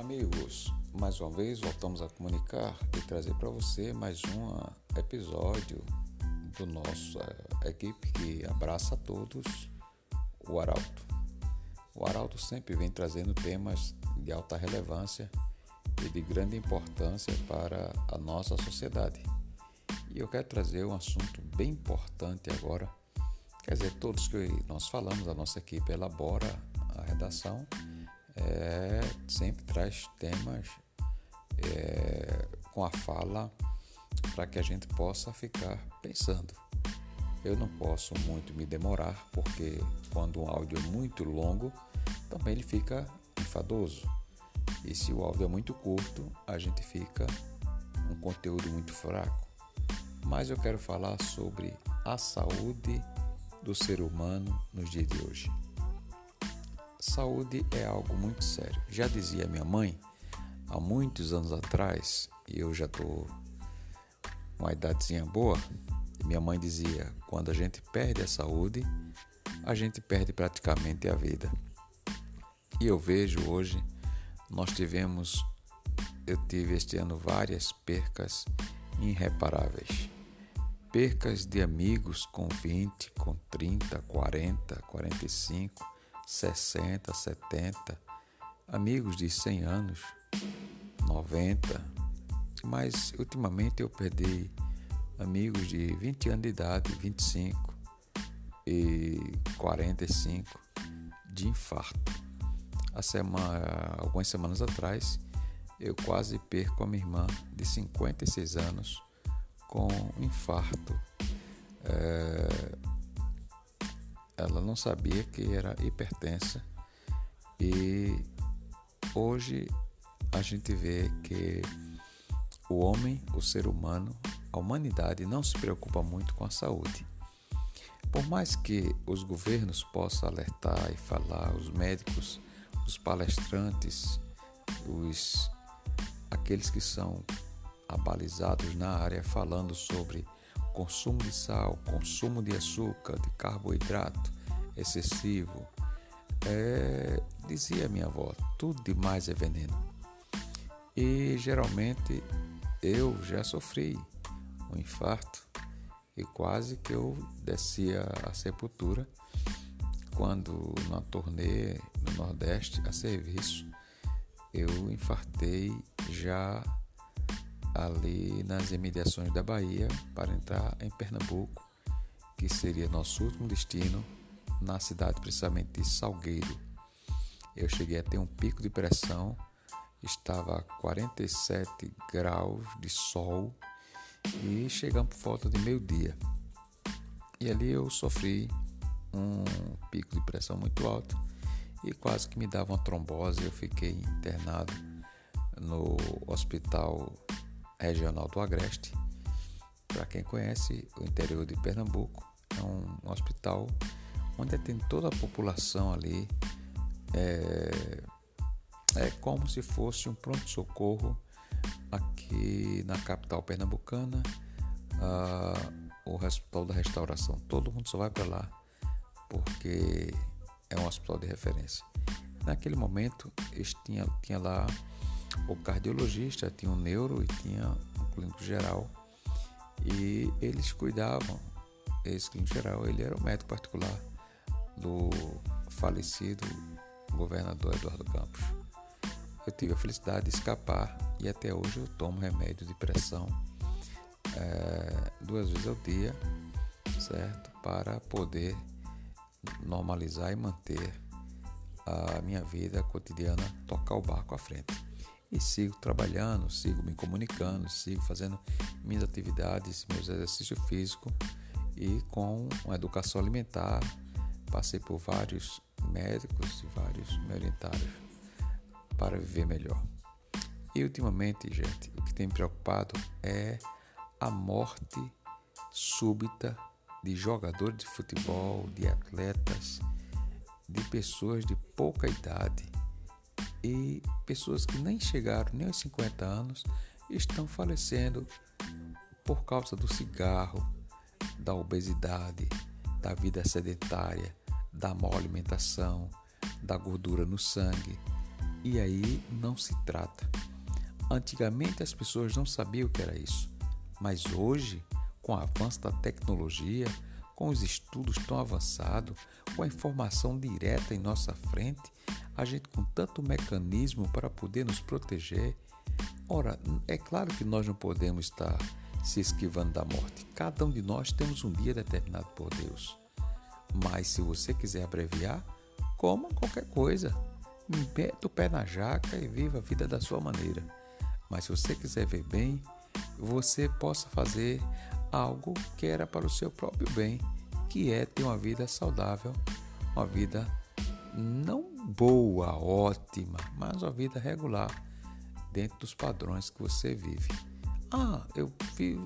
Olá, amigos. Mais uma vez voltamos a comunicar e trazer para você mais um episódio do nosso é, equipe que abraça a todos, o Arauto. O Arauto sempre vem trazendo temas de alta relevância e de grande importância para a nossa sociedade. E eu quero trazer um assunto bem importante agora. Quer dizer, todos que nós falamos, a nossa equipe elabora a redação é, sempre traz temas é, com a fala para que a gente possa ficar pensando. Eu não posso muito me demorar, porque quando um áudio é muito longo, também ele fica enfadoso. E se o áudio é muito curto, a gente fica um conteúdo muito fraco. Mas eu quero falar sobre a saúde do ser humano nos dias de hoje. Saúde é algo muito sério. Já dizia minha mãe há muitos anos atrás, e eu já estou com uma idadezinha boa, minha mãe dizia: quando a gente perde a saúde, a gente perde praticamente a vida. E eu vejo hoje, nós tivemos, eu tive este ano várias percas irreparáveis. Percas de amigos com 20, com 30, 40, 45 60, 70, amigos de 100 anos, 90, mas ultimamente eu perdi amigos de 20 anos de idade, 25 e 45 de infarto. Há semana, algumas semanas atrás, eu quase perco a minha irmã de 56 anos com infarto. É, ela não sabia que era hipertensa e hoje a gente vê que o homem, o ser humano, a humanidade não se preocupa muito com a saúde. Por mais que os governos possam alertar e falar, os médicos, os palestrantes, os aqueles que são abalizados na área falando sobre consumo de sal, consumo de açúcar, de carboidrato excessivo. É, dizia minha avó, tudo demais é veneno. E geralmente eu já sofri um infarto e quase que eu descia a sepultura quando na turnê no Nordeste a serviço eu infartei já ali nas imediações da Bahia para entrar em Pernambuco, que seria nosso último destino, na cidade precisamente de Salgueiro. Eu cheguei a ter um pico de pressão, estava a 47 graus de sol e chegamos por volta de meio-dia. E ali eu sofri um pico de pressão muito alto e quase que me dava uma trombose. Eu fiquei internado no hospital regional do Agreste. Para quem conhece o interior de Pernambuco, é um hospital onde tem toda a população ali. É, é como se fosse um pronto-socorro aqui na capital pernambucana, o Hospital da Restauração. Todo mundo só vai para lá porque é um hospital de referência. Naquele momento, tinha, tinha lá o cardiologista, tinha um neuro e tinha um clínico geral. E eles cuidavam, esse clínico geral, ele era o médico particular do falecido governador Eduardo Campos. Eu tive a felicidade de escapar e até hoje eu tomo remédio de pressão é, duas vezes ao dia, certo? Para poder normalizar e manter a minha vida cotidiana, tocar o barco à frente e sigo trabalhando, sigo me comunicando, sigo fazendo minhas atividades, meus exercícios físicos e com uma educação alimentar. Passei por vários médicos e vários me orientaram para viver melhor. E ultimamente, gente, o que tem me preocupado é a morte súbita de jogadores de futebol, de atletas, de pessoas de pouca idade e pessoas que nem chegaram nem aos 50 anos estão falecendo por causa do cigarro, da obesidade, da vida sedentária, da má alimentação, da gordura no sangue, E aí não se trata. Antigamente as pessoas não sabiam o que era isso, mas hoje, com o avanço da tecnologia, com os estudos tão avançados, com a informação direta em nossa frente, a gente com tanto mecanismo para poder nos proteger. Ora, é claro que nós não podemos estar se esquivando da morte. Cada um de nós temos um dia determinado por Deus. Mas se você quiser abreviar, coma qualquer coisa. Meta o pé na jaca e viva a vida da sua maneira. Mas se você quiser ver bem, você possa fazer algo que era para o seu próprio bem, que é ter uma vida saudável, uma vida não boa, ótima, mas uma vida regular dentro dos padrões que você vive. Ah, eu,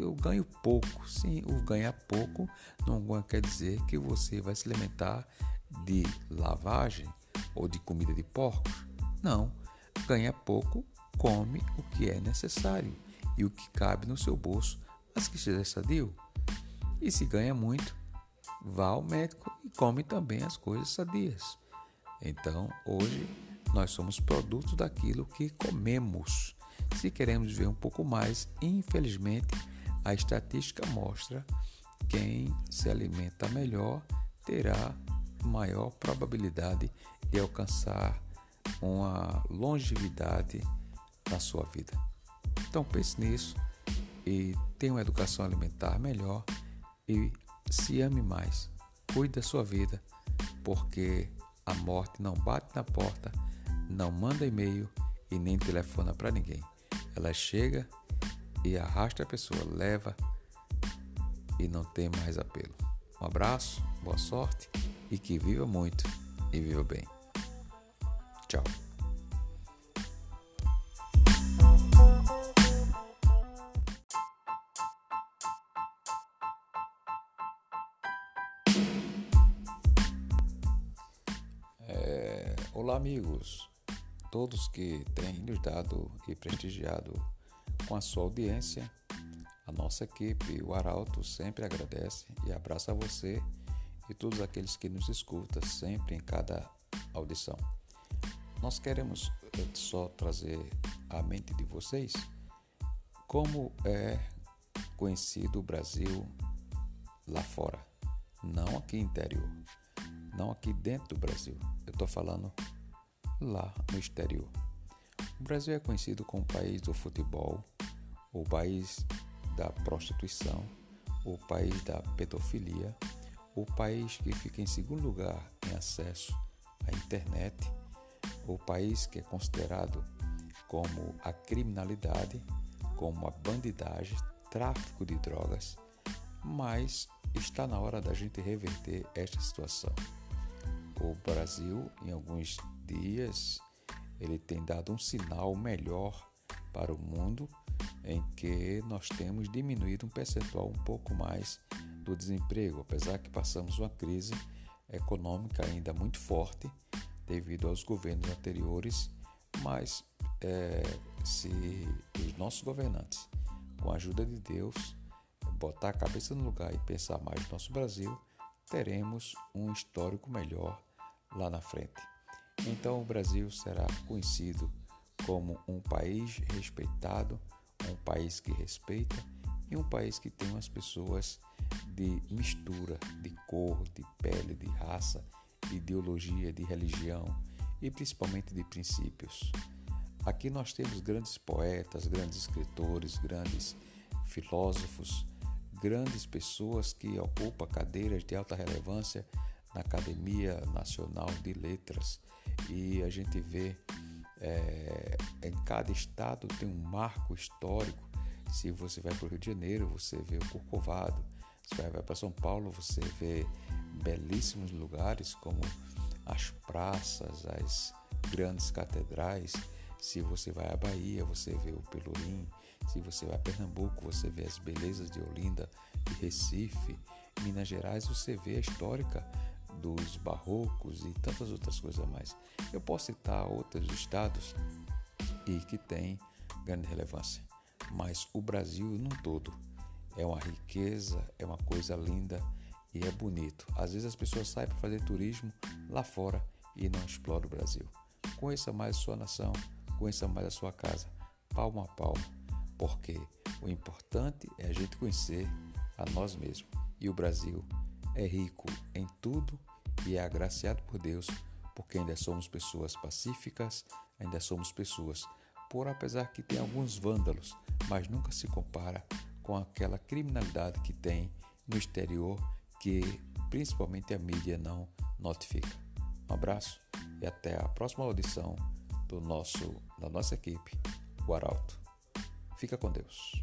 eu ganho pouco. Sim, o ganhar pouco não quer dizer que você vai se alimentar de lavagem ou de comida de porcos. Não. Ganha pouco, come o que é necessário e o que cabe no seu bolso, mas que seja sadio. E se ganha muito, vá ao médico e come também as coisas sadias. Então, hoje, nós somos produtos daquilo que comemos. Se queremos ver um pouco mais, infelizmente, a estatística mostra quem se alimenta melhor terá maior probabilidade de alcançar uma longevidade na sua vida. Então pense nisso e tenha uma educação alimentar melhor e se ame mais. Cuide da sua vida, porque a morte não bate na porta, não manda e-mail e nem telefona para ninguém. Ela chega e arrasta a pessoa, leva e não tem mais apelo. Um abraço, boa sorte e que viva muito e viva bem. Tchau. Amigos, todos que têm nos dado e prestigiado com a sua audiência. A nossa equipe, o Arauto, sempre agradece e abraça você e todos aqueles que nos escutam sempre em cada audição. Nós queremos eh, só trazer à mente de vocês como é conhecido o Brasil lá fora, não aqui interior, não aqui dentro do Brasil. Eu estou falando lá no exterior. O Brasil é conhecido como país do futebol, o país da prostituição, o país da pedofilia, o país que fica em segundo lugar em acesso à internet, o país que é considerado como a criminalidade, como a bandidagem, tráfico de drogas, mas está na hora da gente reverter esta situação. O Brasil, em alguns dias, ele tem dado um sinal melhor para o mundo em que nós temos diminuído um percentual um pouco mais do desemprego, apesar que passamos uma crise econômica ainda muito forte devido aos governos anteriores, mas é, se os nossos governantes, com a ajuda de Deus, botar a cabeça no lugar e pensar mais no nosso Brasil, teremos um histórico melhor lá na frente. Então o Brasil será conhecido como um país respeitado, um país que respeita e um país que tem umas pessoas de mistura de cor, de pele, de raça, de ideologia, de religião e principalmente de princípios. Aqui nós temos grandes poetas, grandes escritores, grandes filósofos, grandes pessoas que ocupam cadeiras de alta relevância na Academia Nacional de Letras e a gente vê é, em cada estado tem um marco histórico. Se você vai para o Rio de Janeiro, você vê o Corcovado. Se você vai para São Paulo, você vê belíssimos lugares como as praças, as grandes catedrais. Se você vai à Bahia, você vê o Pelourinho. Se você vai a Pernambuco, você vê as belezas de Olinda e Recife. Minas Gerais, você vê a histórica dos barrocos e tantas outras coisas mais. Eu posso citar outros estados e que têm grande relevância, mas o Brasil no todo é uma riqueza, é uma coisa linda e é bonito. Às vezes as pessoas saem para fazer turismo lá fora e não exploram o Brasil. conheça mais a sua nação, conheça mais a sua casa, palmo a palmo, porque o importante é a gente conhecer a nós mesmos. E o Brasil é rico em tudo e é agraciado por Deus, porque ainda somos pessoas pacíficas, ainda somos pessoas, por apesar que tem alguns vândalos, mas nunca se compara com aquela criminalidade que tem no exterior que principalmente a mídia não notifica. Um abraço e até a próxima audição do nosso da nossa equipe, o Arauto. Fica com Deus.